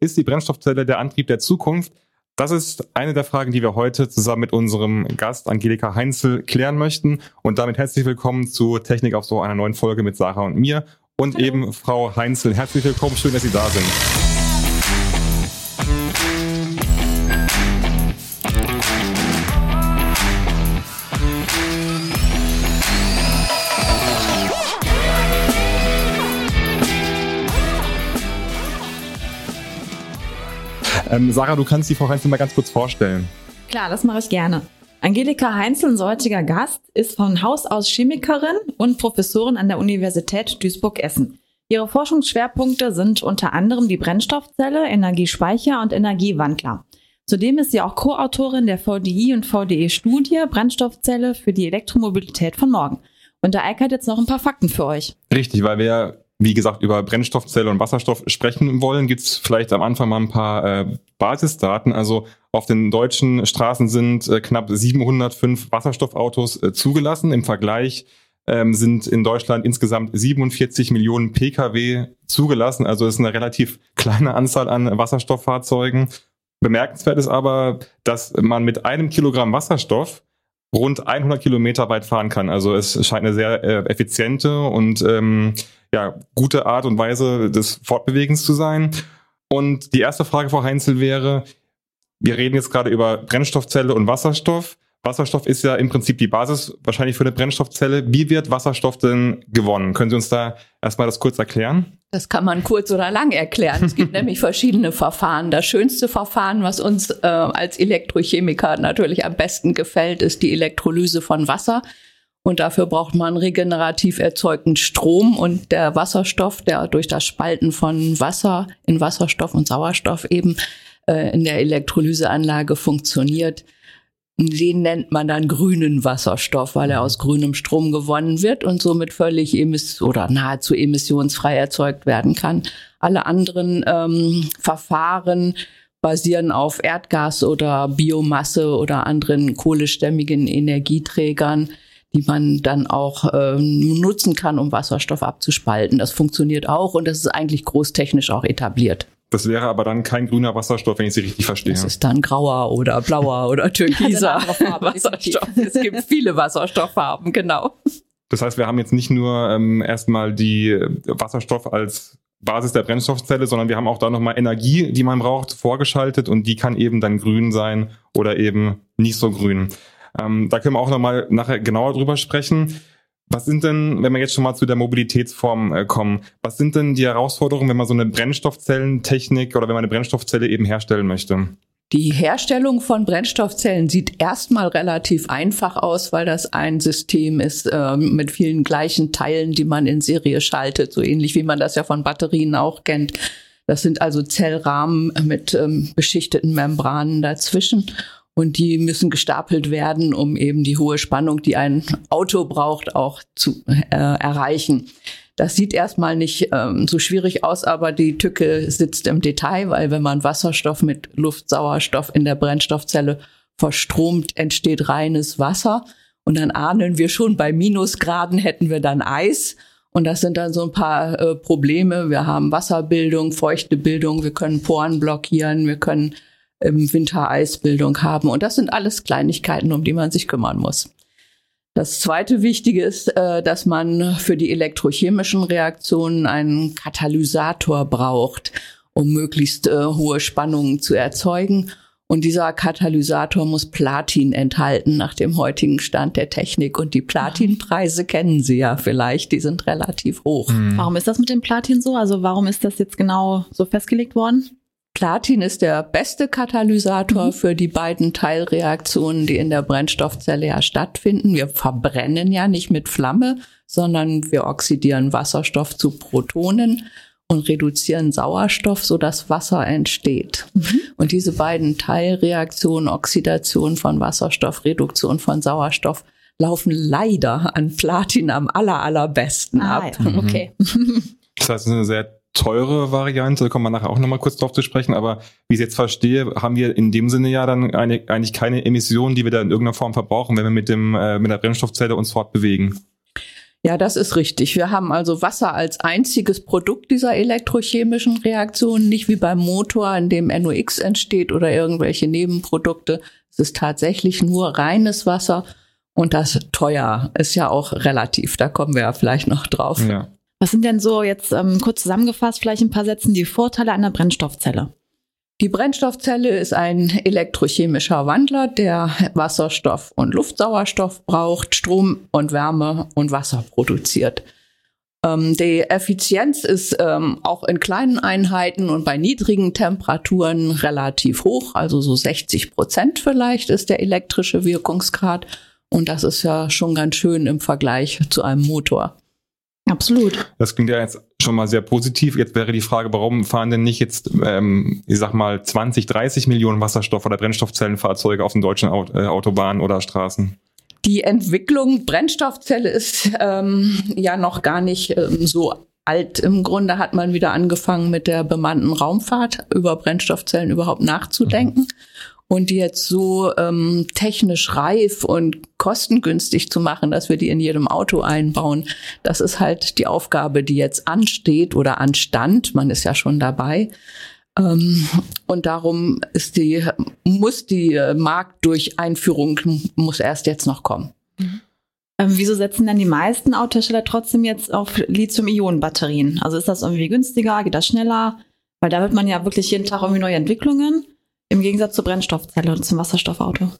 Ist die Brennstoffzelle der Antrieb der Zukunft? Das ist eine der Fragen, die wir heute zusammen mit unserem Gast Angelika Heinzel klären möchten. Und damit herzlich willkommen zu Technik auf so einer neuen Folge mit Sarah und mir. Und Hallo. eben Frau Heinzel. Herzlich willkommen. Schön, dass Sie da sind. Ähm, Sarah, du kannst die Frau Heinzel mal ganz kurz vorstellen. Klar, das mache ich gerne. Angelika Heinzel, unser heutiger Gast, ist von Haus aus Chemikerin und Professorin an der Universität Duisburg-Essen. Ihre Forschungsschwerpunkte sind unter anderem die Brennstoffzelle, Energiespeicher und Energiewandler. Zudem ist sie auch Co-Autorin der VDI und VDE-Studie Brennstoffzelle für die Elektromobilität von morgen. Und da Eike hat jetzt noch ein paar Fakten für euch. Richtig, weil wir wie gesagt, über Brennstoffzelle und Wasserstoff sprechen wollen, gibt es vielleicht am Anfang mal ein paar äh, Basisdaten. Also auf den deutschen Straßen sind äh, knapp 705 Wasserstoffautos äh, zugelassen. Im Vergleich ähm, sind in Deutschland insgesamt 47 Millionen Pkw zugelassen. Also ist eine relativ kleine Anzahl an Wasserstofffahrzeugen. Bemerkenswert ist aber, dass man mit einem Kilogramm Wasserstoff rund 100 Kilometer weit fahren kann. Also es scheint eine sehr äh, effiziente und ähm, ja, gute Art und Weise des Fortbewegens zu sein. Und die erste Frage, Frau Heinzel, wäre, wir reden jetzt gerade über Brennstoffzelle und Wasserstoff. Wasserstoff ist ja im Prinzip die Basis wahrscheinlich für eine Brennstoffzelle. Wie wird Wasserstoff denn gewonnen? Können Sie uns da erstmal das kurz erklären? Das kann man kurz oder lang erklären. Es gibt nämlich verschiedene Verfahren. Das schönste Verfahren, was uns äh, als Elektrochemiker natürlich am besten gefällt, ist die Elektrolyse von Wasser. Und dafür braucht man regenerativ erzeugten Strom und der Wasserstoff, der durch das Spalten von Wasser in Wasserstoff und Sauerstoff eben äh, in der Elektrolyseanlage funktioniert. Den nennt man dann grünen Wasserstoff, weil er aus grünem Strom gewonnen wird und somit völlig emiss oder nahezu emissionsfrei erzeugt werden kann. Alle anderen ähm, Verfahren basieren auf Erdgas oder Biomasse oder anderen kohlestämmigen Energieträgern die man dann auch äh, nutzen kann, um Wasserstoff abzuspalten. Das funktioniert auch und das ist eigentlich großtechnisch auch etabliert. Das wäre aber dann kein grüner Wasserstoff, wenn ich Sie richtig verstehe. Das ist dann grauer oder blauer oder türkiser Wasserstoff. Es gibt viele Wasserstofffarben, genau. Das heißt, wir haben jetzt nicht nur ähm, erstmal die Wasserstoff als Basis der Brennstoffzelle, sondern wir haben auch da nochmal Energie, die man braucht, vorgeschaltet und die kann eben dann grün sein oder eben nicht so grün. Ähm, da können wir auch nochmal nachher genauer drüber sprechen. Was sind denn, wenn wir jetzt schon mal zu der Mobilitätsform äh, kommen, was sind denn die Herausforderungen, wenn man so eine Brennstoffzellentechnik oder wenn man eine Brennstoffzelle eben herstellen möchte? Die Herstellung von Brennstoffzellen sieht erstmal relativ einfach aus, weil das ein System ist äh, mit vielen gleichen Teilen, die man in Serie schaltet, so ähnlich wie man das ja von Batterien auch kennt. Das sind also Zellrahmen mit ähm, beschichteten Membranen dazwischen und die müssen gestapelt werden, um eben die hohe Spannung, die ein Auto braucht, auch zu äh, erreichen. Das sieht erstmal nicht ähm, so schwierig aus, aber die Tücke sitzt im Detail, weil wenn man Wasserstoff mit Luftsauerstoff in der Brennstoffzelle verstromt, entsteht reines Wasser. Und dann ahnen wir schon, bei Minusgraden hätten wir dann Eis. Und das sind dann so ein paar äh, Probleme. Wir haben Wasserbildung, feuchte Bildung, wir können Poren blockieren, wir können im Winter Eisbildung haben. Und das sind alles Kleinigkeiten, um die man sich kümmern muss. Das zweite Wichtige ist, äh, dass man für die elektrochemischen Reaktionen einen Katalysator braucht, um möglichst äh, hohe Spannungen zu erzeugen. Und dieser Katalysator muss Platin enthalten nach dem heutigen Stand der Technik. Und die Platinpreise kennen Sie ja vielleicht, die sind relativ hoch. Mhm. Warum ist das mit dem Platin so? Also warum ist das jetzt genau so festgelegt worden? Platin ist der beste Katalysator mhm. für die beiden Teilreaktionen, die in der Brennstoffzelle ja stattfinden. Wir verbrennen ja nicht mit Flamme, sondern wir oxidieren Wasserstoff zu Protonen und reduzieren Sauerstoff, sodass Wasser entsteht. Mhm. Und diese beiden Teilreaktionen, Oxidation von Wasserstoff, Reduktion von Sauerstoff, laufen leider an Platin am aller, allerbesten ah, ab. Ja. Okay. Das heißt, es ist eine sehr teure Variante, da kommen wir nachher auch nochmal kurz drauf zu sprechen, aber wie ich jetzt verstehe, haben wir in dem Sinne ja dann eine, eigentlich keine Emissionen, die wir da in irgendeiner Form verbrauchen, wenn wir mit dem äh, mit der Brennstoffzelle uns fortbewegen. Ja, das ist richtig. Wir haben also Wasser als einziges Produkt dieser elektrochemischen Reaktion, nicht wie beim Motor, in dem NOx entsteht oder irgendwelche Nebenprodukte. Es ist tatsächlich nur reines Wasser und das teuer ist ja auch relativ. Da kommen wir ja vielleicht noch drauf. Ja. Was sind denn so jetzt ähm, kurz zusammengefasst, vielleicht ein paar Sätzen, die Vorteile einer Brennstoffzelle? Die Brennstoffzelle ist ein elektrochemischer Wandler, der Wasserstoff und Luftsauerstoff braucht, Strom und Wärme und Wasser produziert. Ähm, die Effizienz ist ähm, auch in kleinen Einheiten und bei niedrigen Temperaturen relativ hoch, also so 60 Prozent vielleicht ist der elektrische Wirkungsgrad. Und das ist ja schon ganz schön im Vergleich zu einem Motor. Absolut. Das klingt ja jetzt schon mal sehr positiv. Jetzt wäre die Frage, warum fahren denn nicht jetzt, ähm, ich sag mal, 20, 30 Millionen Wasserstoff- oder Brennstoffzellenfahrzeuge auf den deutschen Aut äh, Autobahnen oder Straßen? Die Entwicklung Brennstoffzelle ist ähm, ja noch gar nicht ähm, so alt. Im Grunde hat man wieder angefangen mit der bemannten Raumfahrt über Brennstoffzellen überhaupt nachzudenken. Mhm und die jetzt so ähm, technisch reif und kostengünstig zu machen, dass wir die in jedem Auto einbauen, das ist halt die Aufgabe, die jetzt ansteht oder anstand. Man ist ja schon dabei. Ähm, und darum ist die, muss die äh, Marktdurcheinführung muss erst jetzt noch kommen. Mhm. Ähm, wieso setzen denn die meisten Autohersteller trotzdem jetzt auf Lithium-Ionen-Batterien? Also ist das irgendwie günstiger? Geht das schneller? Weil da wird man ja wirklich jeden Tag irgendwie neue Entwicklungen. Im Gegensatz zur Brennstoffzelle und zum Wasserstoffauto.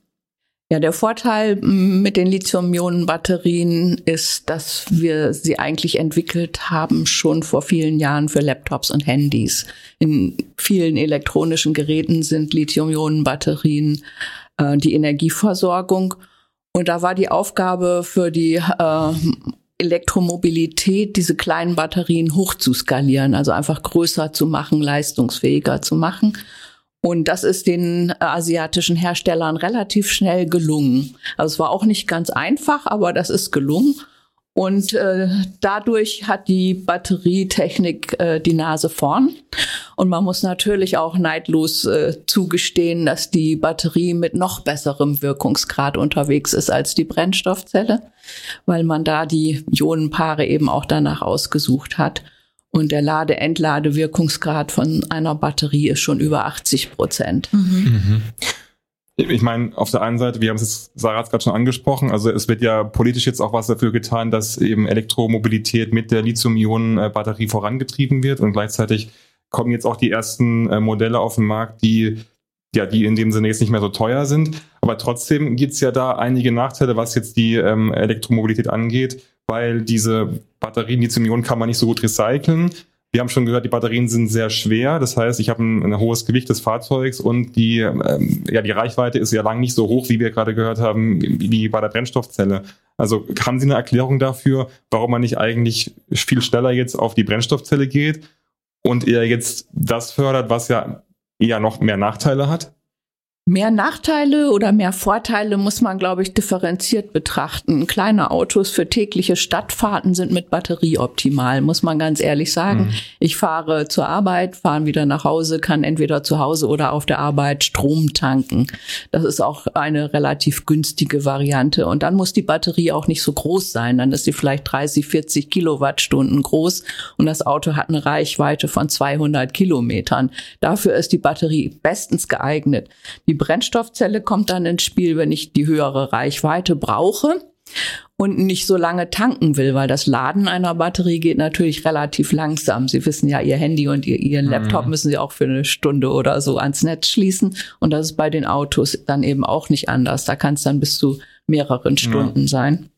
Ja, der Vorteil mit den Lithium-Ionen-Batterien ist, dass wir sie eigentlich entwickelt haben schon vor vielen Jahren für Laptops und Handys. In vielen elektronischen Geräten sind Lithium-Ionen-Batterien äh, die Energieversorgung. Und da war die Aufgabe für die äh, Elektromobilität, diese kleinen Batterien hoch zu skalieren, also einfach größer zu machen, leistungsfähiger zu machen. Und das ist den äh, asiatischen Herstellern relativ schnell gelungen. Also es war auch nicht ganz einfach, aber das ist gelungen. Und äh, dadurch hat die Batterietechnik äh, die Nase vorn. Und man muss natürlich auch neidlos äh, zugestehen, dass die Batterie mit noch besserem Wirkungsgrad unterwegs ist als die Brennstoffzelle, weil man da die Ionenpaare eben auch danach ausgesucht hat. Und der Lade-Entlade-Wirkungsgrad von einer Batterie ist schon über 80 Prozent. Mhm. Mhm. Ich meine, auf der einen Seite, wir haben es jetzt, Sarah hat es gerade schon angesprochen, also es wird ja politisch jetzt auch was dafür getan, dass eben Elektromobilität mit der Lithium-Ionen-Batterie vorangetrieben wird und gleichzeitig kommen jetzt auch die ersten äh, Modelle auf den Markt, die ja, die in dem Sinne jetzt nicht mehr so teuer sind. Aber trotzdem gibt's ja da einige Nachteile, was jetzt die ähm, Elektromobilität angeht weil diese Batterien, die Ionen kann man nicht so gut recyceln. Wir haben schon gehört, die Batterien sind sehr schwer. Das heißt, ich habe ein, ein hohes Gewicht des Fahrzeugs und die, ähm, ja, die Reichweite ist ja lang nicht so hoch, wie wir gerade gehört haben, wie bei der Brennstoffzelle. Also haben Sie eine Erklärung dafür, warum man nicht eigentlich viel schneller jetzt auf die Brennstoffzelle geht und eher jetzt das fördert, was ja eher noch mehr Nachteile hat? Mehr Nachteile oder mehr Vorteile muss man, glaube ich, differenziert betrachten. Kleine Autos für tägliche Stadtfahrten sind mit Batterie optimal, muss man ganz ehrlich sagen. Mhm. Ich fahre zur Arbeit, fahre wieder nach Hause, kann entweder zu Hause oder auf der Arbeit Strom tanken. Das ist auch eine relativ günstige Variante. Und dann muss die Batterie auch nicht so groß sein. Dann ist sie vielleicht 30, 40 Kilowattstunden groß und das Auto hat eine Reichweite von 200 Kilometern. Dafür ist die Batterie bestens geeignet. Die Brennstoffzelle kommt dann ins Spiel, wenn ich die höhere Reichweite brauche und nicht so lange tanken will, weil das Laden einer Batterie geht natürlich relativ langsam. Sie wissen ja, Ihr Handy und ihr, Ihren mhm. Laptop müssen Sie auch für eine Stunde oder so ans Netz schließen. Und das ist bei den Autos dann eben auch nicht anders. Da kann es dann bis zu mehreren Stunden ja. sein.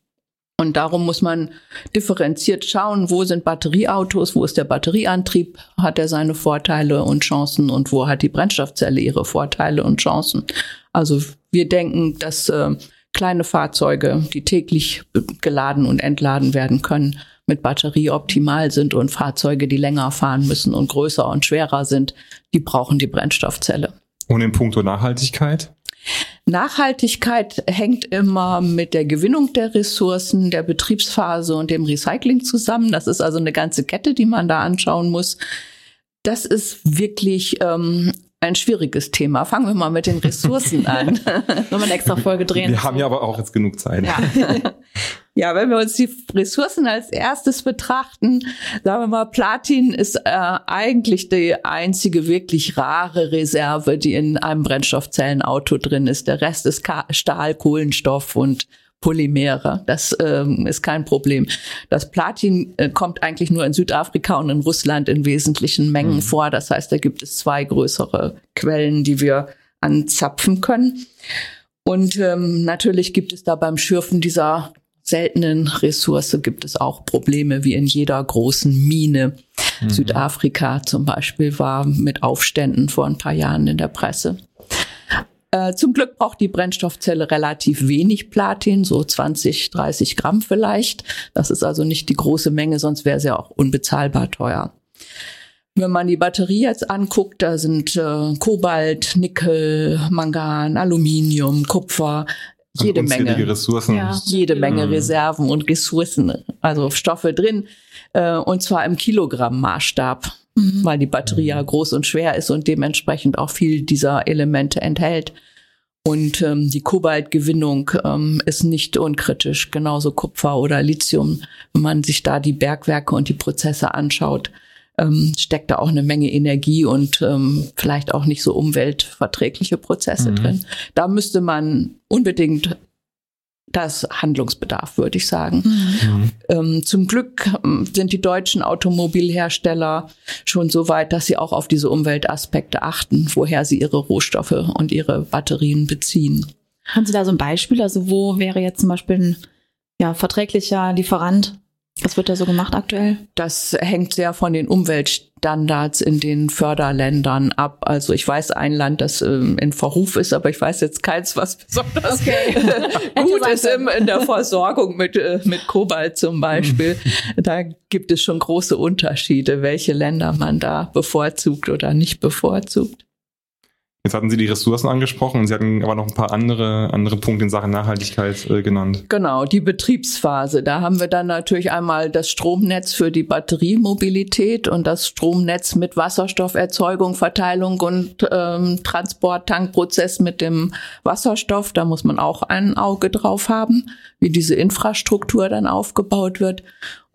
Und darum muss man differenziert schauen, wo sind Batterieautos, wo ist der Batterieantrieb, hat er seine Vorteile und Chancen und wo hat die Brennstoffzelle ihre Vorteile und Chancen. Also wir denken, dass äh, kleine Fahrzeuge, die täglich geladen und entladen werden können, mit Batterie optimal sind und Fahrzeuge, die länger fahren müssen und größer und schwerer sind, die brauchen die Brennstoffzelle. Und in puncto Nachhaltigkeit? Nachhaltigkeit hängt immer mit der Gewinnung der Ressourcen, der Betriebsphase und dem Recycling zusammen. Das ist also eine ganze Kette, die man da anschauen muss. Das ist wirklich ähm, ein schwieriges Thema. Fangen wir mal mit den Ressourcen an. Sollen wir eine extra Folge drehen? Wir haben ja aber auch jetzt genug Zeit. Ja. Ja, wenn wir uns die Ressourcen als erstes betrachten, sagen wir mal, Platin ist äh, eigentlich die einzige wirklich rare Reserve, die in einem Brennstoffzellenauto drin ist. Der Rest ist Ka Stahl, Kohlenstoff und Polymere. Das ähm, ist kein Problem. Das Platin äh, kommt eigentlich nur in Südafrika und in Russland in wesentlichen Mengen mhm. vor. Das heißt, da gibt es zwei größere Quellen, die wir anzapfen können. Und ähm, natürlich gibt es da beim Schürfen dieser seltenen Ressource gibt es auch Probleme wie in jeder großen Mine. Mhm. Südafrika zum Beispiel war mit Aufständen vor ein paar Jahren in der Presse. Äh, zum Glück braucht die Brennstoffzelle relativ wenig Platin, so 20, 30 Gramm vielleicht. Das ist also nicht die große Menge, sonst wäre sie ja auch unbezahlbar teuer. Wenn man die Batterie jetzt anguckt, da sind äh, Kobalt, Nickel, Mangan, Aluminium, Kupfer, jede Menge Ressourcen. Ja. Jede Menge mhm. Reserven und Ressourcen, also Stoffe drin. Äh, und zwar im Kilogramm-Maßstab, mhm. weil die Batterie ja groß und schwer ist und dementsprechend auch viel dieser Elemente enthält. Und ähm, die Kobaltgewinnung ähm, ist nicht unkritisch, genauso Kupfer oder Lithium. Wenn man sich da die Bergwerke und die Prozesse anschaut, ähm, steckt da auch eine Menge Energie und ähm, vielleicht auch nicht so umweltverträgliche Prozesse mhm. drin. Da müsste man unbedingt das Handlungsbedarf, würde ich sagen. Mhm. Ähm, zum Glück ähm, sind die deutschen Automobilhersteller schon so weit, dass sie auch auf diese Umweltaspekte achten, woher sie ihre Rohstoffe und ihre Batterien beziehen. Haben Sie da so ein Beispiel? Also wo wäre jetzt zum Beispiel ein ja, verträglicher Lieferant was wird da so gemacht aktuell? Das hängt sehr von den Umweltstandards in den Förderländern ab. Also ich weiß ein Land, das ähm, in Verruf ist, aber ich weiß jetzt keins, was besonders okay. gut ist im, in der Versorgung mit, äh, mit Kobalt zum Beispiel. da gibt es schon große Unterschiede, welche Länder man da bevorzugt oder nicht bevorzugt. Jetzt hatten Sie die Ressourcen angesprochen und Sie hatten aber noch ein paar andere, andere Punkte in Sachen Nachhaltigkeit äh, genannt. Genau, die Betriebsphase. Da haben wir dann natürlich einmal das Stromnetz für die Batteriemobilität und das Stromnetz mit Wasserstofferzeugung, Verteilung und ähm, Transport-Tankprozess mit dem Wasserstoff. Da muss man auch ein Auge drauf haben, wie diese Infrastruktur dann aufgebaut wird.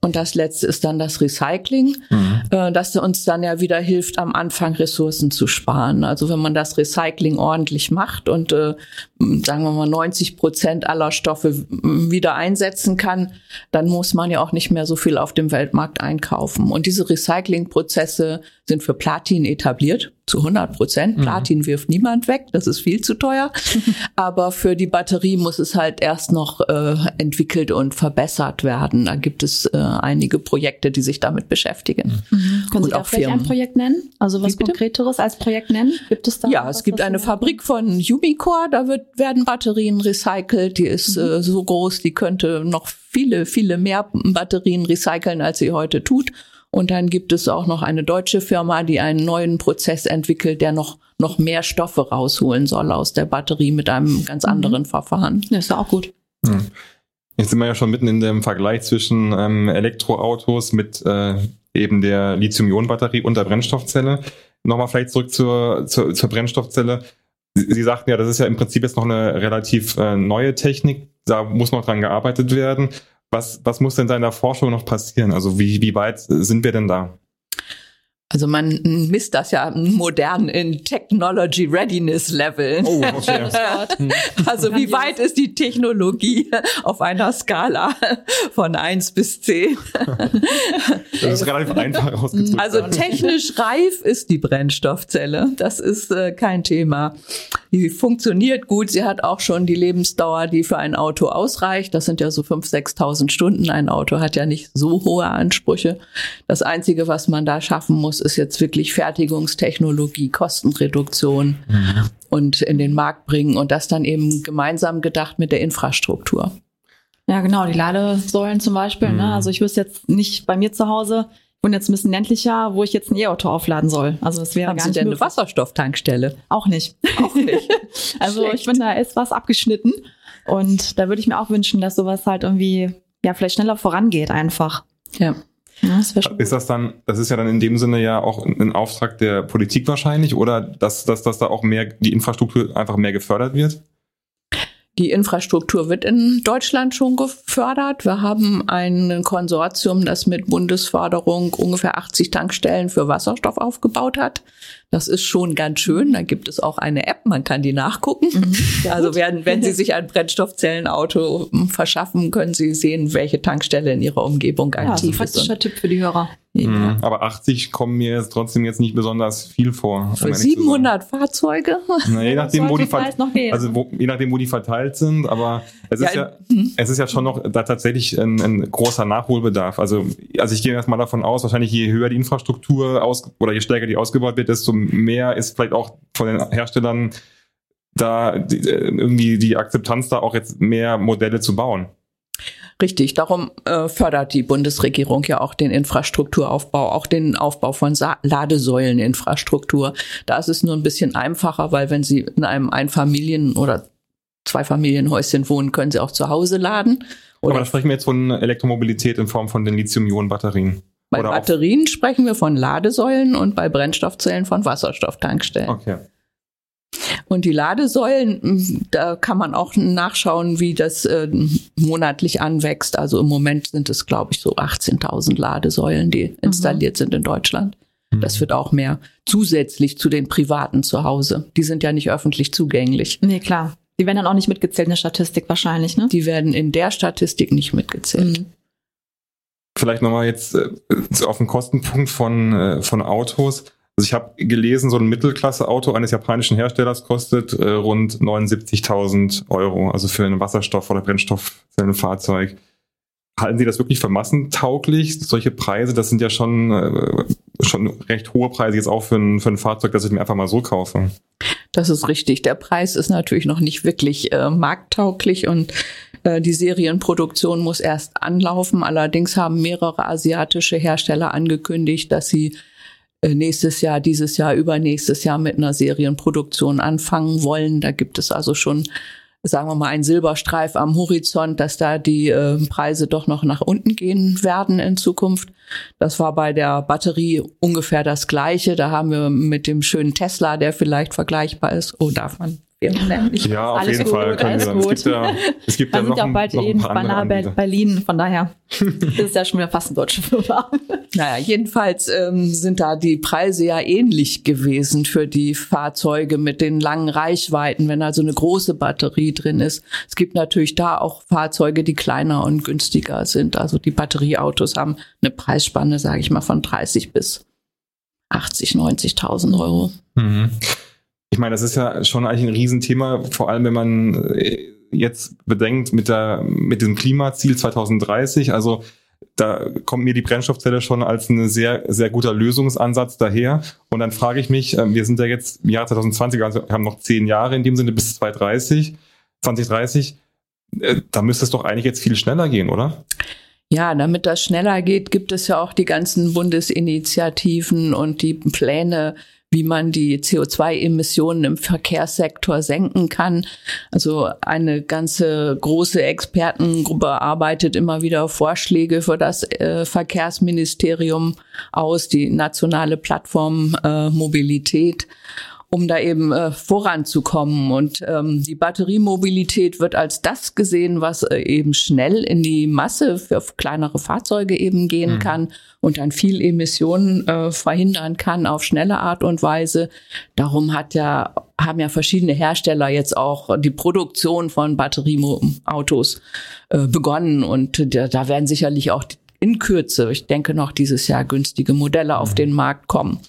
Und das letzte ist dann das Recycling, mhm. äh, das uns dann ja wieder hilft, am Anfang Ressourcen zu sparen. Also wenn man das Recycling ordentlich macht und äh, sagen wir mal 90 Prozent aller Stoffe wieder einsetzen kann, dann muss man ja auch nicht mehr so viel auf dem Weltmarkt einkaufen. Und diese Recyclingprozesse sind für Platin etabliert zu 100 Prozent. Mhm. Platin mhm. wirft niemand weg, das ist viel zu teuer. Aber für die Batterie muss es halt erst noch äh, entwickelt und verbessert werden. Da gibt es äh, einige Projekte, die sich damit beschäftigen. Mhm. Können Sie auch vielleicht ein Projekt nennen? Also was Konkreteres als Projekt nennen? Gibt es da? Ja, es gibt eine Fabrik von Umicore, da wird, werden Batterien recycelt. Die ist mhm. äh, so groß, die könnte noch viele, viele mehr Batterien recyceln, als sie heute tut. Und dann gibt es auch noch eine deutsche Firma, die einen neuen Prozess entwickelt, der noch, noch mehr Stoffe rausholen soll aus der Batterie mit einem ganz mhm. anderen mhm. Verfahren. Das ist auch gut. Mhm. Jetzt sind wir ja schon mitten in dem Vergleich zwischen ähm, Elektroautos mit äh, eben der Lithium-Ionen-Batterie und der Brennstoffzelle. Nochmal vielleicht zurück zur, zur, zur Brennstoffzelle. Sie, Sie sagten ja, das ist ja im Prinzip jetzt noch eine relativ äh, neue Technik. Da muss noch dran gearbeitet werden. Was, was muss denn da in der Forschung noch passieren? Also wie, wie weit sind wir denn da? Also man misst das ja modern in Technology Readiness Level. Oh, okay. also wie weit ist die Technologie auf einer Skala von eins bis zehn? Das ist relativ einfach ausgedrückt. Also technisch reif ist die Brennstoffzelle. Das ist äh, kein Thema. Die funktioniert gut. Sie hat auch schon die Lebensdauer, die für ein Auto ausreicht. Das sind ja so 5.000, 6.000 Stunden. Ein Auto hat ja nicht so hohe Ansprüche. Das Einzige, was man da schaffen muss, muss, ist jetzt wirklich Fertigungstechnologie, Kostenreduktion mhm. und in den Markt bringen und das dann eben gemeinsam gedacht mit der Infrastruktur. Ja, genau, die Ladesäulen zum Beispiel. Ne? Mhm. Ne? Also ich wüsste jetzt nicht bei mir zu Hause, und jetzt ein bisschen ländlicher, wo ich jetzt ein E-Auto aufladen soll. Also das wäre Haben gar Sie nicht denn eine Wasserstofftankstelle? Auch nicht. Auch nicht. also Schlecht. ich bin da etwas abgeschnitten und da würde ich mir auch wünschen, dass sowas halt irgendwie ja vielleicht schneller vorangeht einfach. Ja. Ja, das ist das dann, das ist ja dann in dem Sinne ja auch ein Auftrag der Politik wahrscheinlich, oder dass, dass, dass da auch mehr die Infrastruktur einfach mehr gefördert wird? Die Infrastruktur wird in Deutschland schon gefördert. Wir haben ein Konsortium, das mit Bundesförderung ungefähr 80 Tankstellen für Wasserstoff aufgebaut hat. Das ist schon ganz schön. Da gibt es auch eine App, man kann die nachgucken. Mhm. Also werden, wenn Sie sich ein Brennstoffzellenauto verschaffen, können Sie sehen, welche Tankstelle in Ihrer Umgebung aktiv ja, ist. Praktischer Tipp für die Hörer. Mhm. Aber 80 kommen mir jetzt trotzdem jetzt nicht besonders viel vor. Für 700 Fahrzeuge? Na, je nachdem, wo die also wo, je nachdem, wo die verteilt sind. Aber es ja, ist ja, hm. es ist ja schon noch da tatsächlich ein, ein großer Nachholbedarf. Also, also ich gehe erstmal davon aus, wahrscheinlich je höher die Infrastruktur aus oder je stärker die ausgebaut wird, desto mehr ist vielleicht auch von den Herstellern da die, irgendwie die Akzeptanz da auch jetzt mehr Modelle zu bauen. Richtig, darum äh, fördert die Bundesregierung ja auch den Infrastrukturaufbau, auch den Aufbau von Sa Ladesäuleninfrastruktur. Da ist es nur ein bisschen einfacher, weil wenn Sie in einem Einfamilien- oder Zweifamilienhäuschen wohnen, können Sie auch zu Hause laden. Oder Aber da sprechen wir jetzt von Elektromobilität in Form von den Lithium-Ionen-Batterien. Bei oder Batterien sprechen wir von Ladesäulen und bei Brennstoffzellen von Wasserstofftankstellen. Okay. Und die Ladesäulen, hm, da kann man auch nachschauen, wie das äh, monatlich anwächst. Also im Moment sind es, glaube ich, so 18.000 Ladesäulen, die mhm. installiert sind in Deutschland. Mhm. Das wird auch mehr zusätzlich zu den privaten zu Hause. Die sind ja nicht öffentlich zugänglich. Nee, klar. Die werden dann auch nicht mitgezählt in der Statistik wahrscheinlich, ne? Die werden in der Statistik nicht mitgezählt. Mhm. Vielleicht nochmal jetzt äh, auf den Kostenpunkt von, äh, von Autos. Also ich habe gelesen, so ein Mittelklasse-Auto eines japanischen Herstellers kostet äh, rund 79.000 Euro, also für ein Wasserstoff- oder Brennstoffzellenfahrzeug. Halten Sie das wirklich für massentauglich? Solche Preise, das sind ja schon, äh, schon recht hohe Preise jetzt auch für ein, für ein Fahrzeug, das ich mir einfach mal so kaufe. Das ist richtig. Der Preis ist natürlich noch nicht wirklich äh, markttauglich und die Serienproduktion muss erst anlaufen. Allerdings haben mehrere asiatische Hersteller angekündigt, dass sie äh, nächstes Jahr, dieses Jahr, übernächstes Jahr mit einer Serienproduktion anfangen wollen. Da gibt es also schon, sagen wir mal, einen Silberstreif am Horizont, dass da die äh, Preise doch noch nach unten gehen werden in Zukunft. Das war bei der Batterie ungefähr das Gleiche. Da haben wir mit dem schönen Tesla, der vielleicht vergleichbar ist. Oh, darf man ja, auf alles jeden gut, Fall. Können alles gut. Es gibt ja, es gibt ja noch, auch bald in Berlin, von daher ist es ja schon wieder fast ein deutscher Firma. Naja, jedenfalls ähm, sind da die Preise ja ähnlich gewesen für die Fahrzeuge mit den langen Reichweiten, wenn also eine große Batterie drin ist. Es gibt natürlich da auch Fahrzeuge, die kleiner und günstiger sind. Also die Batterieautos haben eine Preisspanne, sage ich mal, von 30 bis 80, 90.000 Euro. Mhm. Ich meine, das ist ja schon eigentlich ein Riesenthema, vor allem wenn man äh, jetzt bedenkt mit der, mit dem Klimaziel 2030. Also da kommt mir die Brennstoffzelle schon als ein sehr, sehr guter Lösungsansatz daher. Und dann frage ich mich, äh, wir sind ja jetzt im Jahr 2020, also haben noch zehn Jahre in dem Sinne bis 2030, 2030. Äh, da müsste es doch eigentlich jetzt viel schneller gehen, oder? Ja, damit das schneller geht, gibt es ja auch die ganzen Bundesinitiativen und die Pläne, wie man die CO2-Emissionen im Verkehrssektor senken kann. Also eine ganze große Expertengruppe arbeitet immer wieder Vorschläge für das äh, Verkehrsministerium aus, die nationale Plattform äh, Mobilität um da eben äh, voranzukommen. Und ähm, die Batteriemobilität wird als das gesehen, was äh, eben schnell in die Masse für kleinere Fahrzeuge eben gehen mhm. kann und dann viel Emissionen äh, verhindern kann auf schnelle Art und Weise. Darum hat ja haben ja verschiedene Hersteller jetzt auch die Produktion von Batterieautos äh, begonnen und da, da werden sicherlich auch in Kürze, ich denke noch dieses Jahr günstige Modelle auf mhm. den Markt kommen,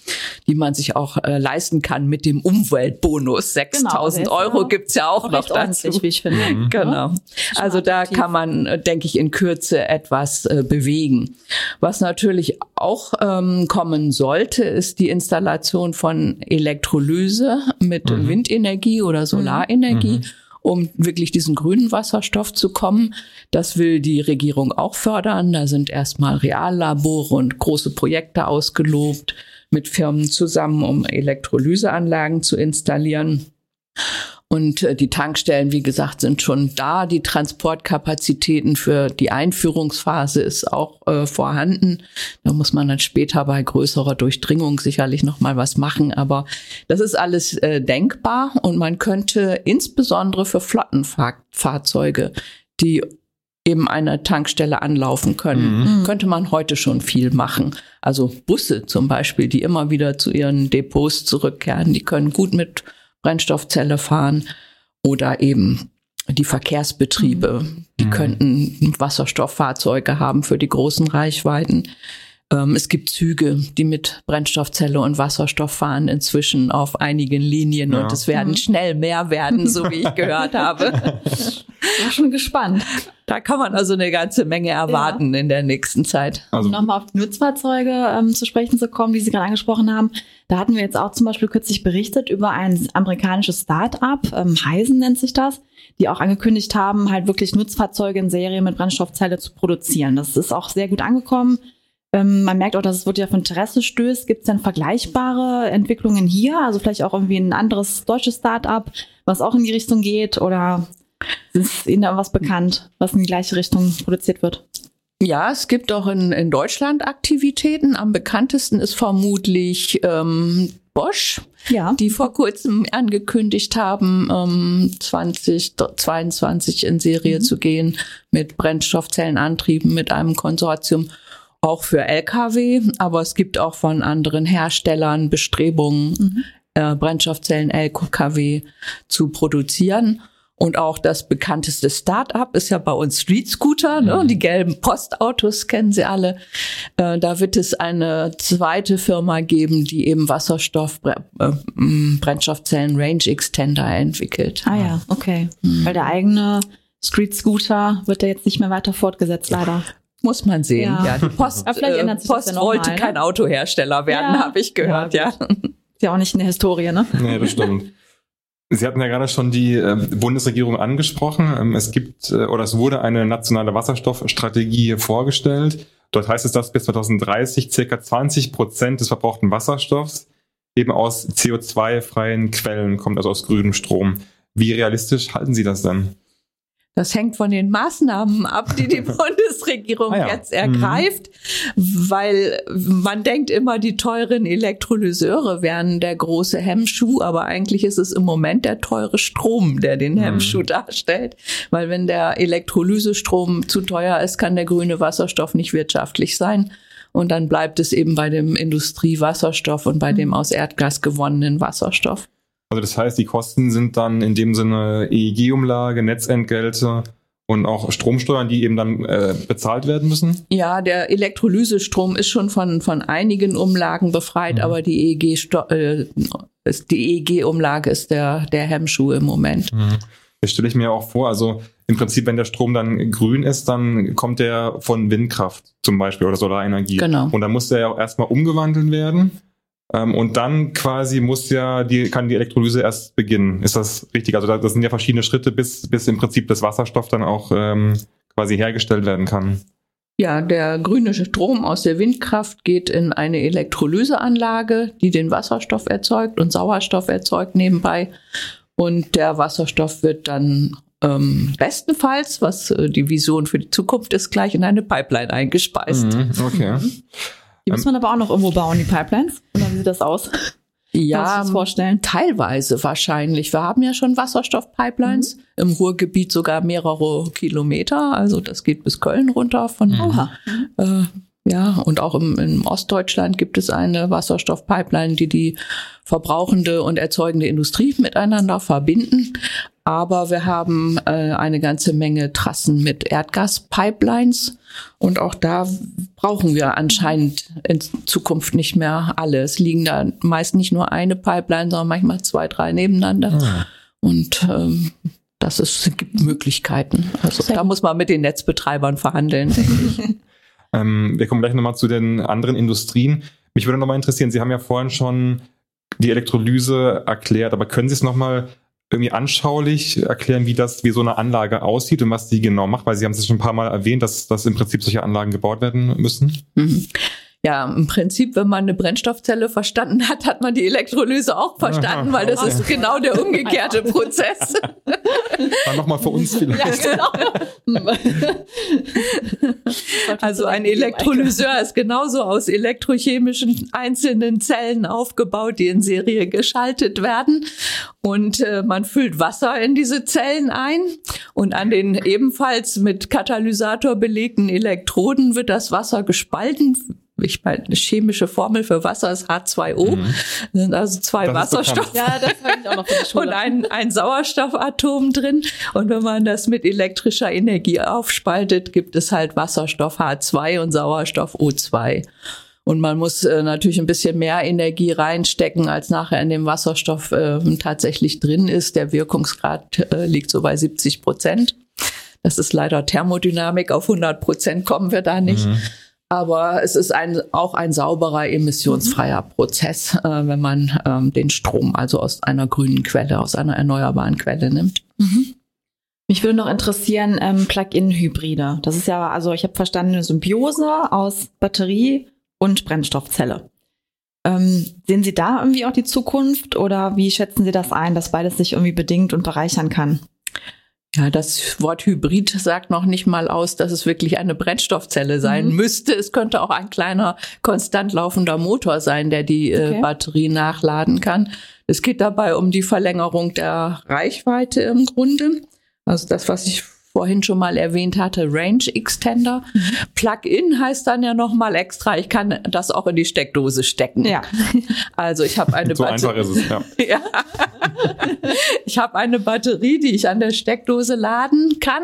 die man sich auch äh, leisten kann mit dem Umweltbonus. 6000 genau, Euro gibt's ja auch noch dazu. Wie ich finde. Mhm. Genau. Also da kann man, äh, denke ich, in Kürze etwas äh, bewegen. Was natürlich auch ähm, kommen sollte, ist die Installation von Elektrolyse mit mhm. Windenergie oder Solarenergie. Mhm um wirklich diesen grünen Wasserstoff zu kommen. Das will die Regierung auch fördern. Da sind erstmal Reallabore und große Projekte ausgelobt mit Firmen zusammen, um Elektrolyseanlagen zu installieren. Und äh, die Tankstellen, wie gesagt, sind schon da. Die Transportkapazitäten für die Einführungsphase ist auch äh, vorhanden. Da muss man dann später bei größerer Durchdringung sicherlich noch mal was machen. Aber das ist alles äh, denkbar und man könnte insbesondere für Flottenfahrzeuge, die eben eine Tankstelle anlaufen können, mhm. könnte man heute schon viel machen. Also Busse zum Beispiel, die immer wieder zu ihren Depots zurückkehren, die können gut mit Brennstoffzelle fahren oder eben die Verkehrsbetriebe, mhm. die könnten Wasserstofffahrzeuge haben für die großen Reichweiten. Ähm, es gibt Züge, die mit Brennstoffzelle und Wasserstoff fahren inzwischen auf einigen Linien ja. und es werden mhm. schnell mehr werden, so wie ich gehört habe. War schon gespannt. Da kann man also eine ganze Menge erwarten ja. in der nächsten Zeit. Also um nochmal auf die Nutzfahrzeuge ähm, zu sprechen zu kommen, die Sie gerade angesprochen haben. Da hatten wir jetzt auch zum Beispiel kürzlich berichtet über ein amerikanisches Start-up, ähm, Heisen nennt sich das, die auch angekündigt haben, halt wirklich Nutzfahrzeuge in Serie mit Brennstoffzelle zu produzieren. Das ist auch sehr gut angekommen. Ähm, man merkt auch, dass es wirklich auf Interesse stößt. Gibt es denn vergleichbare Entwicklungen hier? Also vielleicht auch irgendwie ein anderes deutsches Start-up, was auch in die Richtung geht? Oder ist Ihnen da was bekannt, was in die gleiche Richtung produziert wird? Ja, es gibt auch in, in Deutschland Aktivitäten. Am bekanntesten ist vermutlich ähm, Bosch, ja. die vor kurzem angekündigt haben, ähm, 2022 in Serie mhm. zu gehen mit Brennstoffzellenantrieben mit einem Konsortium auch für Lkw, aber es gibt auch von anderen Herstellern Bestrebungen, mhm. äh, Brennstoffzellen Lkw zu produzieren. Und auch das bekannteste Start-up ist ja bei uns Street Scooter, ne? Mhm. die gelben Postautos kennen Sie alle. Äh, da wird es eine zweite Firma geben, die eben Wasserstoff, äh, Brennstoffzellen Range Extender entwickelt. Ah ja, okay. Mhm. Weil der eigene Street Scooter wird ja jetzt nicht mehr weiter fortgesetzt, leider. Muss man sehen, ja. ja. Die Post, äh, Post ja wollte mal, ne? kein Autohersteller werden, ja. habe ich gehört, ja. ja. Ist ja auch nicht in der Historie, ne? Nee, das stimmt. Sie hatten ja gerade schon die äh, Bundesregierung angesprochen. Ähm, es gibt äh, oder es wurde eine nationale Wasserstoffstrategie vorgestellt. Dort heißt es, dass bis 2030 circa 20 Prozent des verbrauchten Wasserstoffs eben aus CO2-freien Quellen kommt, also aus grünem Strom. Wie realistisch halten Sie das denn? Das hängt von den Maßnahmen ab, die die Bundesregierung ah ja. jetzt ergreift, mhm. weil man denkt immer, die teuren Elektrolyseure wären der große Hemmschuh, aber eigentlich ist es im Moment der teure Strom, der den mhm. Hemmschuh darstellt, weil wenn der Elektrolysestrom zu teuer ist, kann der grüne Wasserstoff nicht wirtschaftlich sein. Und dann bleibt es eben bei dem Industriewasserstoff und bei dem aus Erdgas gewonnenen Wasserstoff. Also das heißt, die Kosten sind dann in dem Sinne EEG-Umlage, Netzentgelte und auch Stromsteuern, die eben dann äh, bezahlt werden müssen? Ja, der Elektrolysestrom ist schon von, von einigen Umlagen befreit, mhm. aber die EEG, äh, die EEG-Umlage ist der, der Hemmschuh im Moment. Mhm. Das stelle ich mir auch vor. Also im Prinzip, wenn der Strom dann grün ist, dann kommt der von Windkraft zum Beispiel oder Solarenergie. Genau. Und dann muss der ja auch erstmal umgewandelt werden. Ähm, und dann quasi muss ja die, kann die Elektrolyse erst beginnen. Ist das richtig? Also das sind ja verschiedene Schritte, bis, bis im Prinzip das Wasserstoff dann auch ähm, quasi hergestellt werden kann. Ja, der grüne Strom aus der Windkraft geht in eine Elektrolyseanlage, die den Wasserstoff erzeugt und Sauerstoff erzeugt nebenbei. Und der Wasserstoff wird dann ähm, bestenfalls, was äh, die Vision für die Zukunft ist, gleich in eine Pipeline eingespeist. Mhm, okay. Die muss man aber auch noch irgendwo bauen, die Pipelines. Oder wie sieht das aus? Ja, vorstellen? teilweise wahrscheinlich. Wir haben ja schon Wasserstoffpipelines mhm. im Ruhrgebiet sogar mehrere Kilometer. Also das geht bis Köln runter von. Mhm. Äh, ja, und auch im, im Ostdeutschland gibt es eine Wasserstoffpipeline, die die verbrauchende und erzeugende Industrie miteinander verbinden. Aber wir haben äh, eine ganze Menge Trassen mit Erdgaspipelines. Und auch da brauchen wir anscheinend in Zukunft nicht mehr alle. Es liegen da meist nicht nur eine Pipeline, sondern manchmal zwei, drei nebeneinander. Ah. Und ähm, das ist, gibt Möglichkeiten. Also da muss man mit den Netzbetreibern verhandeln, denke ich. ähm, wir kommen gleich nochmal zu den anderen Industrien. Mich würde nochmal interessieren, Sie haben ja vorhin schon die Elektrolyse erklärt, aber können Sie es nochmal irgendwie anschaulich erklären, wie das, wie so eine Anlage aussieht und was die genau macht? Weil Sie haben es schon ein paar Mal erwähnt, dass, dass im Prinzip solche Anlagen gebaut werden müssen. Mhm. Ja, im Prinzip, wenn man eine Brennstoffzelle verstanden hat, hat man die Elektrolyse auch verstanden, weil das ist genau der umgekehrte Prozess. Dann nochmal für uns vielleicht. Ja, genau. also ein Elektrolyseur ist genauso aus elektrochemischen einzelnen Zellen aufgebaut, die in Serie geschaltet werden. Und äh, man füllt Wasser in diese Zellen ein und an den ebenfalls mit Katalysator belegten Elektroden wird das Wasser gespalten ich meine, eine chemische Formel für Wasser ist H2O. Mhm. Das sind also zwei das Wasserstoff ja, das ich auch noch von der Schule. und ein, ein Sauerstoffatom drin. Und wenn man das mit elektrischer Energie aufspaltet, gibt es halt Wasserstoff H2 und Sauerstoff O2. Und man muss äh, natürlich ein bisschen mehr Energie reinstecken, als nachher in dem Wasserstoff äh, tatsächlich drin ist. Der Wirkungsgrad äh, liegt so bei 70 Prozent. Das ist leider Thermodynamik. Auf 100 Prozent kommen wir da nicht. Mhm. Aber es ist ein, auch ein sauberer, emissionsfreier mhm. Prozess, äh, wenn man ähm, den Strom also aus einer grünen Quelle, aus einer erneuerbaren Quelle nimmt. Mhm. Mich würde noch interessieren, ähm, Plug-in-Hybride. Das ist ja, also ich habe verstanden, eine Symbiose aus Batterie und Brennstoffzelle. Ähm, sehen Sie da irgendwie auch die Zukunft oder wie schätzen Sie das ein, dass beides sich irgendwie bedingt und bereichern kann? Ja, das Wort Hybrid sagt noch nicht mal aus, dass es wirklich eine Brennstoffzelle sein mhm. müsste. Es könnte auch ein kleiner, konstant laufender Motor sein, der die äh, okay. äh, Batterie nachladen kann. Es geht dabei um die Verlängerung der Reichweite im Grunde. Also das, was ich vorhin schon mal erwähnt hatte, Range Extender. Mhm. Plug-in heißt dann ja noch mal extra, ich kann das auch in die Steckdose stecken. Ja. Also ich habe eine so Batterie. Einfach ist es, ja. ja. Ich habe eine Batterie, die ich an der Steckdose laden kann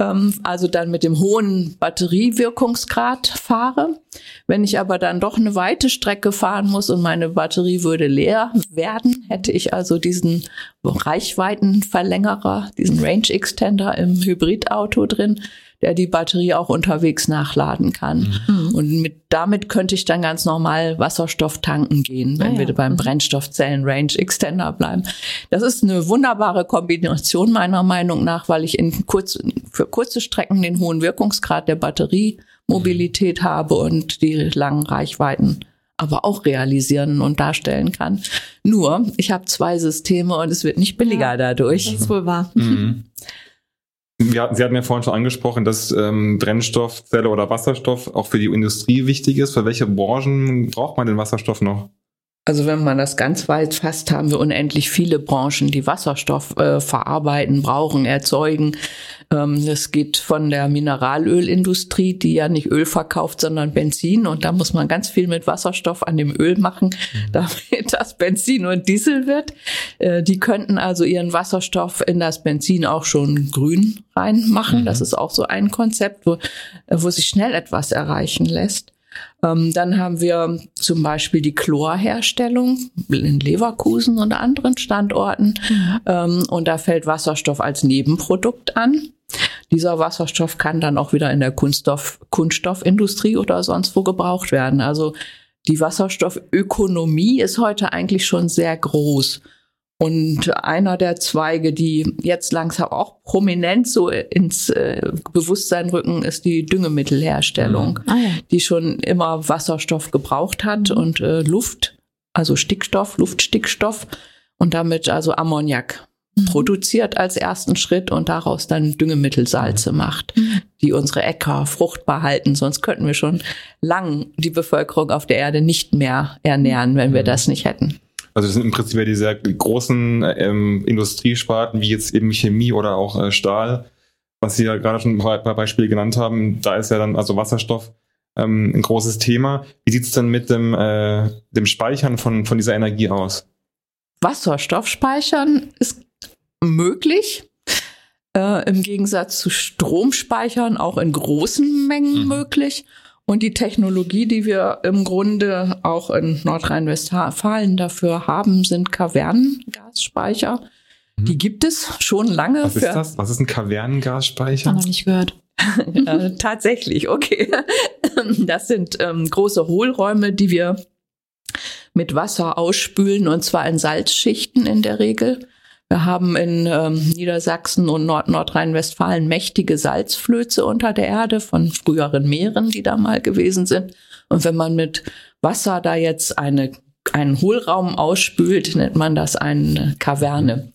ähm, also dann mit dem hohen Batteriewirkungsgrad fahre. Wenn ich aber dann doch eine weite Strecke fahren muss und meine Batterie würde leer werden, hätte ich also diesen Reichweitenverlängerer, diesen Range Extender im Hybridauto drin, der die Batterie auch unterwegs nachladen kann. Mhm. Und mit, damit könnte ich dann ganz normal Wasserstoff tanken gehen, wenn ah, ja. wir beim mhm. Brennstoffzellen Range Extender bleiben. Das ist eine wunderbare Kombination meiner Meinung nach, weil ich in kurz, für kurze Strecken den hohen Wirkungsgrad der Batteriemobilität mhm. habe und die langen Reichweiten aber auch realisieren und darstellen kann. Nur, ich habe zwei Systeme und es wird nicht billiger ja, dadurch. Das ist wohl wahr. Mhm. Wir, Sie hatten ja vorhin schon angesprochen, dass ähm, Brennstoffzelle oder Wasserstoff auch für die Industrie wichtig ist. Für welche Branchen braucht man den Wasserstoff noch? Also wenn man das ganz weit fasst, haben wir unendlich viele Branchen, die Wasserstoff äh, verarbeiten, brauchen, erzeugen. Ähm, es geht von der Mineralölindustrie, die ja nicht Öl verkauft, sondern Benzin. Und da muss man ganz viel mit Wasserstoff an dem Öl machen, mhm. damit das Benzin und Diesel wird. Äh, die könnten also ihren Wasserstoff in das Benzin auch schon grün reinmachen. Mhm. Das ist auch so ein Konzept, wo, wo sich schnell etwas erreichen lässt. Ähm, dann haben wir zum Beispiel die Chlorherstellung in Leverkusen und anderen Standorten. Mhm. Ähm, und da fällt Wasserstoff als Nebenprodukt an. Dieser Wasserstoff kann dann auch wieder in der Kunststoff, Kunststoffindustrie oder sonst wo gebraucht werden. Also die Wasserstoffökonomie ist heute eigentlich schon sehr groß. Und einer der Zweige, die jetzt langsam auch prominent so ins äh, Bewusstsein rücken, ist die Düngemittelherstellung, mhm. ah, ja. die schon immer Wasserstoff gebraucht hat mhm. und äh, Luft, also Stickstoff, Luftstickstoff und damit also Ammoniak mhm. produziert als ersten Schritt und daraus dann Düngemittelsalze mhm. macht, mhm. die unsere Äcker fruchtbar halten. Sonst könnten wir schon lang die Bevölkerung auf der Erde nicht mehr ernähren, wenn wir das nicht hätten. Also das sind im Prinzip ja diese großen ähm, Industriesparten wie jetzt eben Chemie oder auch äh, Stahl, was Sie ja gerade schon ein paar, Beispiele genannt haben. Da ist ja dann also Wasserstoff ähm, ein großes Thema. Wie sieht es denn mit dem, äh, dem Speichern von, von dieser Energie aus? Wasserstoff speichern ist möglich. Äh, Im Gegensatz zu Stromspeichern auch in großen Mengen mhm. möglich. Und die Technologie, die wir im Grunde auch in Nordrhein-Westfalen dafür haben, sind Kavernengasspeicher. Mhm. Die gibt es schon lange. Was ist das? Was ist ein Kavernengasspeicher? Hab noch nicht gehört. äh, tatsächlich, okay. Das sind ähm, große Hohlräume, die wir mit Wasser ausspülen und zwar in Salzschichten in der Regel. Wir haben in ähm, Niedersachsen und Nord Nordrhein-Westfalen mächtige Salzflöze unter der Erde von früheren Meeren, die da mal gewesen sind. Und wenn man mit Wasser da jetzt eine, einen Hohlraum ausspült, nennt man das eine Kaverne.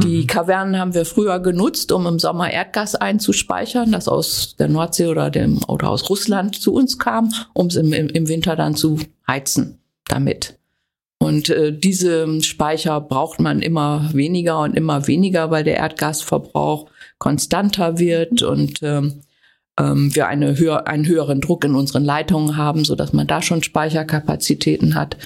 Die mhm. Kavernen haben wir früher genutzt, um im Sommer Erdgas einzuspeichern, das aus der Nordsee oder dem oder aus Russland zu uns kam, um es im, im Winter dann zu heizen damit. Und äh, diese Speicher braucht man immer weniger und immer weniger, weil der Erdgasverbrauch konstanter wird und ähm, ähm, wir eine höher, einen höheren Druck in unseren Leitungen haben, so dass man da schon Speicherkapazitäten hat.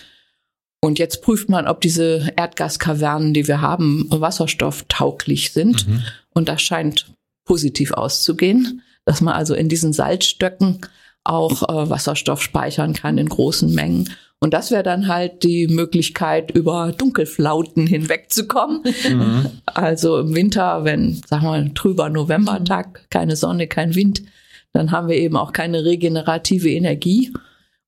Und jetzt prüft man, ob diese Erdgaskavernen, die wir haben, wasserstofftauglich sind. Mhm. Und das scheint positiv auszugehen, dass man also in diesen Salzstöcken auch äh, Wasserstoff speichern kann in großen Mengen. Und das wäre dann halt die Möglichkeit, über Dunkelflauten hinwegzukommen. Mhm. Also im Winter, wenn, sagen wir mal, trüber Novembertag, keine Sonne, kein Wind, dann haben wir eben auch keine regenerative Energie.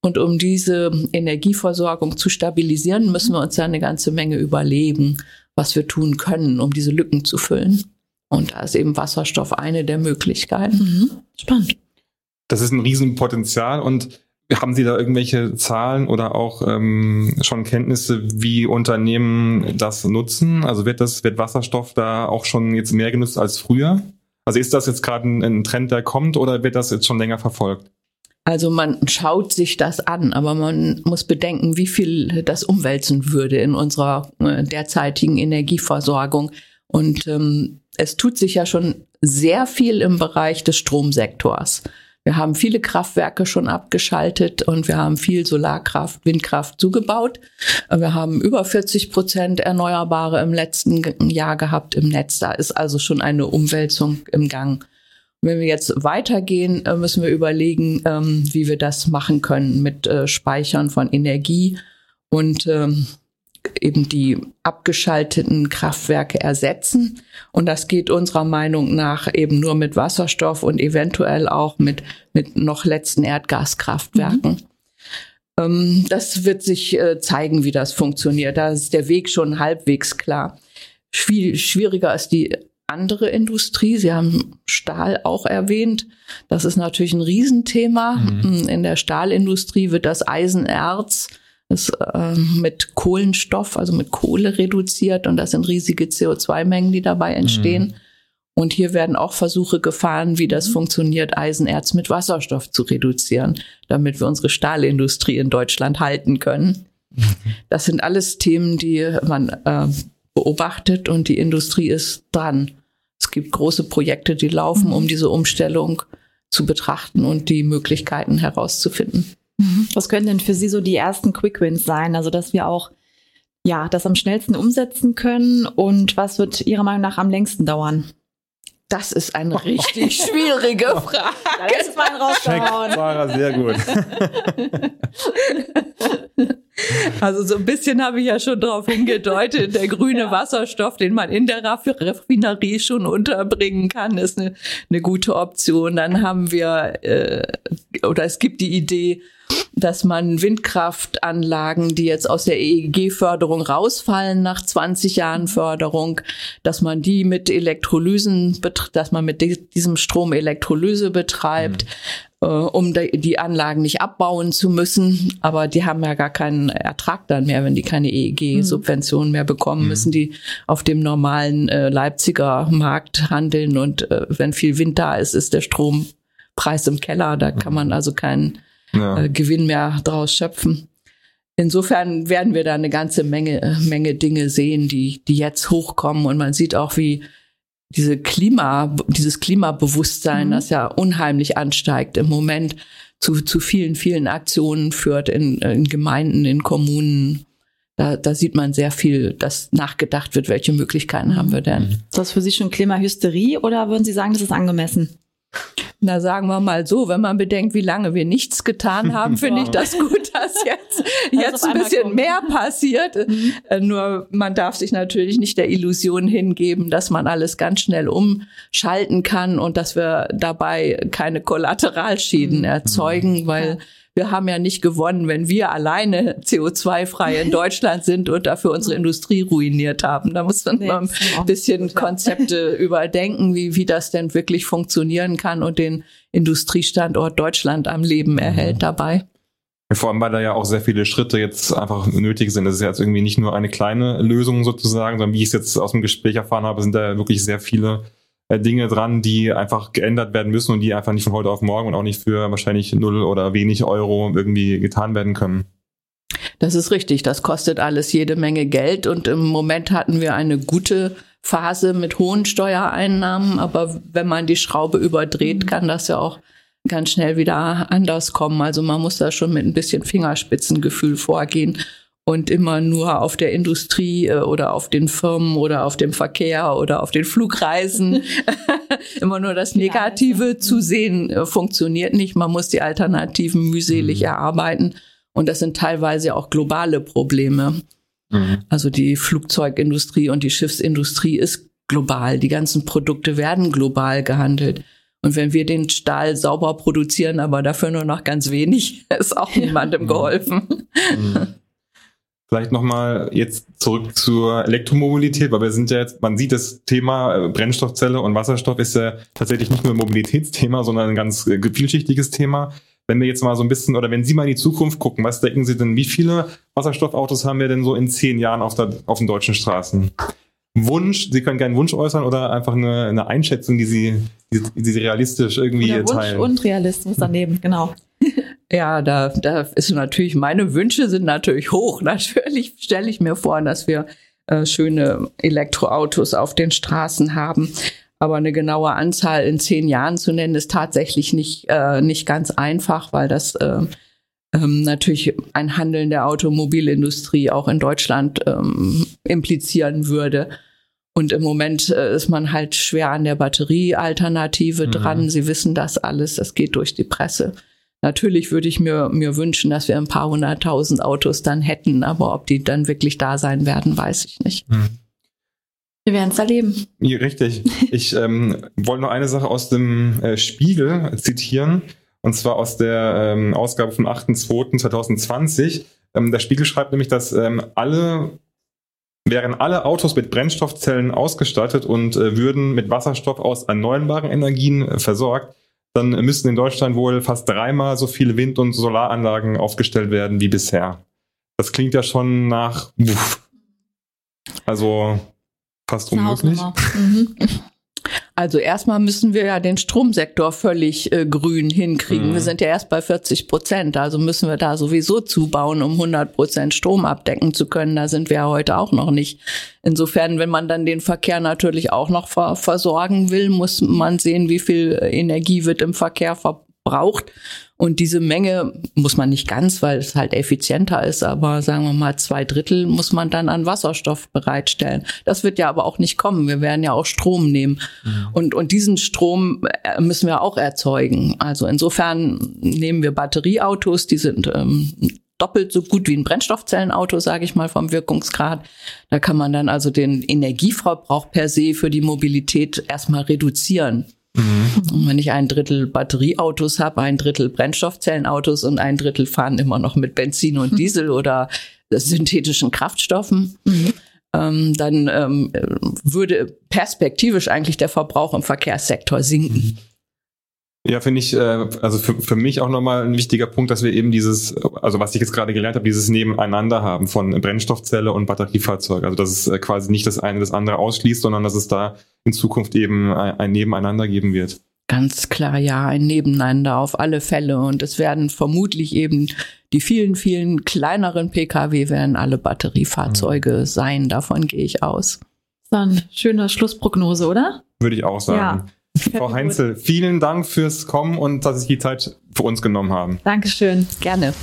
Und um diese Energieversorgung zu stabilisieren, müssen wir uns ja eine ganze Menge überlegen, was wir tun können, um diese Lücken zu füllen. Und da ist eben Wasserstoff eine der Möglichkeiten. Mhm. Spannend. Das ist ein Riesenpotenzial und haben Sie da irgendwelche Zahlen oder auch ähm, schon Kenntnisse, wie Unternehmen das nutzen? Also wird das, wird Wasserstoff da auch schon jetzt mehr genutzt als früher? Also ist das jetzt gerade ein, ein Trend, der kommt oder wird das jetzt schon länger verfolgt? Also man schaut sich das an, aber man muss bedenken, wie viel das umwälzen würde in unserer äh, derzeitigen Energieversorgung. Und ähm, es tut sich ja schon sehr viel im Bereich des Stromsektors. Wir haben viele Kraftwerke schon abgeschaltet und wir haben viel Solarkraft, Windkraft zugebaut. Wir haben über 40 Prozent Erneuerbare im letzten Jahr gehabt im Netz. Da ist also schon eine Umwälzung im Gang. Wenn wir jetzt weitergehen, äh, müssen wir überlegen, ähm, wie wir das machen können mit äh, Speichern von Energie und ähm, eben die abgeschalteten Kraftwerke ersetzen. Und das geht unserer Meinung nach eben nur mit Wasserstoff und eventuell auch mit, mit noch letzten Erdgaskraftwerken. Mhm. Ähm, das wird sich äh, zeigen, wie das funktioniert. Da ist der Weg schon halbwegs klar. Viel schwieriger ist die andere Industrie. Sie haben Stahl auch erwähnt. Das ist natürlich ein Riesenthema. Mhm. In der Stahlindustrie wird das Eisenerz ist äh, mit Kohlenstoff, also mit Kohle reduziert und das sind riesige CO2-Mengen, die dabei entstehen. Mhm. Und hier werden auch Versuche gefahren, wie das mhm. funktioniert, Eisenerz mit Wasserstoff zu reduzieren, damit wir unsere Stahlindustrie in Deutschland halten können. Mhm. Das sind alles Themen, die man äh, beobachtet und die Industrie ist dran. Es gibt große Projekte, die laufen, um diese Umstellung zu betrachten und die Möglichkeiten herauszufinden. Mhm. Was können denn für Sie so die ersten Quick Wins sein? Also, dass wir auch ja, das am schnellsten umsetzen können und was wird Ihrer Meinung nach am längsten dauern? Das ist eine richtig schwierige Frage. Da ist man rausgehauen. Sarah, sehr gut. Also so ein bisschen habe ich ja schon darauf hingedeutet, der grüne ja. Wasserstoff, den man in der Raffinerie schon unterbringen kann, ist eine, eine gute Option. Dann haben wir, äh, oder es gibt die Idee, dass man Windkraftanlagen, die jetzt aus der EEG-Förderung rausfallen nach 20 Jahren Förderung, dass man die mit Elektrolysen, dass man mit diesem Strom Elektrolyse betreibt, mhm. äh, um die Anlagen nicht abbauen zu müssen. Aber die haben ja gar keinen Ertrag dann mehr, wenn die keine EEG-Subventionen mhm. mehr bekommen, mhm. müssen die auf dem normalen äh, Leipziger Markt handeln. Und äh, wenn viel Wind da ist, ist der Strompreis im Keller. Da kann man also keinen ja. äh, Gewinn mehr daraus schöpfen. Insofern werden wir da eine ganze Menge, äh, Menge Dinge sehen, die, die jetzt hochkommen. Und man sieht auch, wie diese Klima, dieses Klimabewusstsein, mhm. das ja unheimlich ansteigt im Moment, zu, zu vielen, vielen Aktionen führt in, in Gemeinden, in Kommunen. Da, da sieht man sehr viel, dass nachgedacht wird, welche Möglichkeiten mhm. haben wir denn. Ist das für Sie schon Klimahysterie oder würden Sie sagen, das ist angemessen? Na, sagen wir mal so, wenn man bedenkt, wie lange wir nichts getan haben, finde ich das gut, dass jetzt, jetzt ein bisschen kommt. mehr passiert. Mhm. Äh, nur man darf sich natürlich nicht der Illusion hingeben, dass man alles ganz schnell umschalten kann und dass wir dabei keine Kollateralschäden mhm. erzeugen, weil wir haben ja nicht gewonnen, wenn wir alleine CO2-frei in Deutschland sind und dafür unsere Industrie ruiniert haben. Da muss man nee, mal ein bisschen Konzepte überdenken, wie, wie das denn wirklich funktionieren kann und den Industriestandort Deutschland am Leben mhm. erhält dabei. Vor allem, weil da ja auch sehr viele Schritte jetzt einfach nötig sind. Das ist ja jetzt irgendwie nicht nur eine kleine Lösung sozusagen, sondern wie ich es jetzt aus dem Gespräch erfahren habe, sind da wirklich sehr viele äh, Dinge dran, die einfach geändert werden müssen und die einfach nicht von heute auf morgen und auch nicht für wahrscheinlich null oder wenig Euro irgendwie getan werden können. Das ist richtig. Das kostet alles jede Menge Geld und im Moment hatten wir eine gute Phase mit hohen Steuereinnahmen, aber wenn man die Schraube überdreht, mhm. kann das ja auch ganz schnell wieder anders kommen. Also man muss da schon mit ein bisschen Fingerspitzengefühl vorgehen und immer nur auf der Industrie äh, oder auf den Firmen oder auf dem Verkehr oder auf den Flugreisen immer nur das Negative zu sehen, äh, funktioniert nicht. Man muss die Alternativen mühselig mhm. erarbeiten. Und das sind teilweise auch globale Probleme. Mhm. Also die Flugzeugindustrie und die Schiffsindustrie ist global. Die ganzen Produkte werden global gehandelt. Und wenn wir den Stahl sauber produzieren, aber dafür nur noch ganz wenig, ist auch niemandem geholfen. Mhm. Vielleicht nochmal jetzt zurück zur Elektromobilität, weil wir sind ja jetzt, man sieht das Thema äh, Brennstoffzelle und Wasserstoff ist ja tatsächlich nicht nur ein Mobilitätsthema, sondern ein ganz äh, vielschichtiges Thema. Wenn wir jetzt mal so ein bisschen, oder wenn Sie mal in die Zukunft gucken, was denken Sie denn, wie viele Wasserstoffautos haben wir denn so in zehn Jahren auf, der, auf den deutschen Straßen? Wunsch, Sie können gerne einen Wunsch äußern oder einfach eine, eine Einschätzung, die Sie, die, die Sie realistisch irgendwie oder Wunsch teilen. und Realismus daneben, genau. Ja, da, da ist natürlich, meine Wünsche sind natürlich hoch. Natürlich stelle ich mir vor, dass wir äh, schöne Elektroautos auf den Straßen haben. Aber eine genaue Anzahl in zehn Jahren zu nennen, ist tatsächlich nicht, äh, nicht ganz einfach, weil das äh, ähm, natürlich ein Handeln der Automobilindustrie auch in Deutschland ähm, implizieren würde. Und im Moment äh, ist man halt schwer an der Batteriealternative mhm. dran. Sie wissen das alles, das geht durch die Presse. Natürlich würde ich mir, mir wünschen, dass wir ein paar hunderttausend Autos dann hätten, aber ob die dann wirklich da sein werden, weiß ich nicht. Mhm. Wir werden es erleben. Ja, richtig. Ich ähm, wollte noch eine Sache aus dem äh, Spiegel zitieren. Und zwar aus der ähm, Ausgabe vom 8.2.2020. Ähm, der Spiegel schreibt nämlich, dass ähm, alle, wären alle Autos mit Brennstoffzellen ausgestattet und äh, würden mit Wasserstoff aus erneuerbaren Energien äh, versorgt, dann müssten in Deutschland wohl fast dreimal so viele Wind- und Solaranlagen aufgestellt werden wie bisher. Das klingt ja schon nach, also fast unmöglich. Mhm. Also erstmal müssen wir ja den Stromsektor völlig äh, grün hinkriegen. Mhm. Wir sind ja erst bei 40 Prozent, also müssen wir da sowieso zubauen, um 100 Prozent Strom abdecken zu können. Da sind wir ja heute auch noch nicht. Insofern, wenn man dann den Verkehr natürlich auch noch ver versorgen will, muss man sehen, wie viel Energie wird im Verkehr verbraucht und diese Menge muss man nicht ganz, weil es halt effizienter ist, aber sagen wir mal zwei Drittel muss man dann an Wasserstoff bereitstellen. Das wird ja aber auch nicht kommen. Wir werden ja auch Strom nehmen. Mhm. Und, und diesen Strom äh, müssen wir auch erzeugen. Also insofern nehmen wir Batterieautos, die sind ähm, doppelt so gut wie ein Brennstoffzellenauto, sage ich mal, vom Wirkungsgrad. Da kann man dann also den Energieverbrauch per se für die Mobilität erstmal reduzieren. Mhm. wenn ich ein Drittel Batterieautos habe, ein Drittel Brennstoffzellenautos und ein Drittel fahren immer noch mit Benzin und Diesel oder synthetischen Kraftstoffen, mhm. ähm, dann ähm, würde perspektivisch eigentlich der Verbrauch im Verkehrssektor sinken. Ja, finde ich, äh, also für, für mich auch nochmal ein wichtiger Punkt, dass wir eben dieses, also was ich jetzt gerade gelernt habe, dieses Nebeneinander haben von Brennstoffzelle und Batteriefahrzeug. Also dass es äh, quasi nicht das eine das andere ausschließt, sondern dass es da in Zukunft eben ein, ein Nebeneinander geben wird. Ganz klar, ja, ein Nebeneinander auf alle Fälle. Und es werden vermutlich eben die vielen, vielen kleineren Pkw werden alle Batteriefahrzeuge mhm. sein. Davon gehe ich aus. Dann schöne Schlussprognose, oder? Würde ich auch sagen. Ja. Frau Heinzel, vielen Dank fürs Kommen und dass Sie die Zeit für uns genommen haben. Dankeschön. Gerne.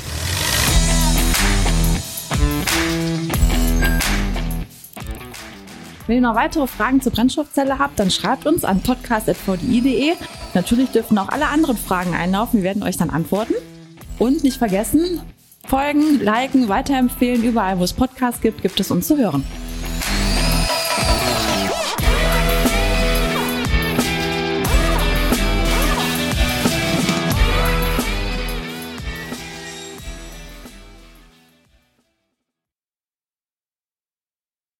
Wenn ihr noch weitere Fragen zur Brennstoffzelle habt, dann schreibt uns an podcast.vdi.de. Natürlich dürfen auch alle anderen Fragen einlaufen. Wir werden euch dann antworten. Und nicht vergessen, folgen, liken, weiterempfehlen. Überall, wo es Podcasts gibt, gibt es uns zu hören.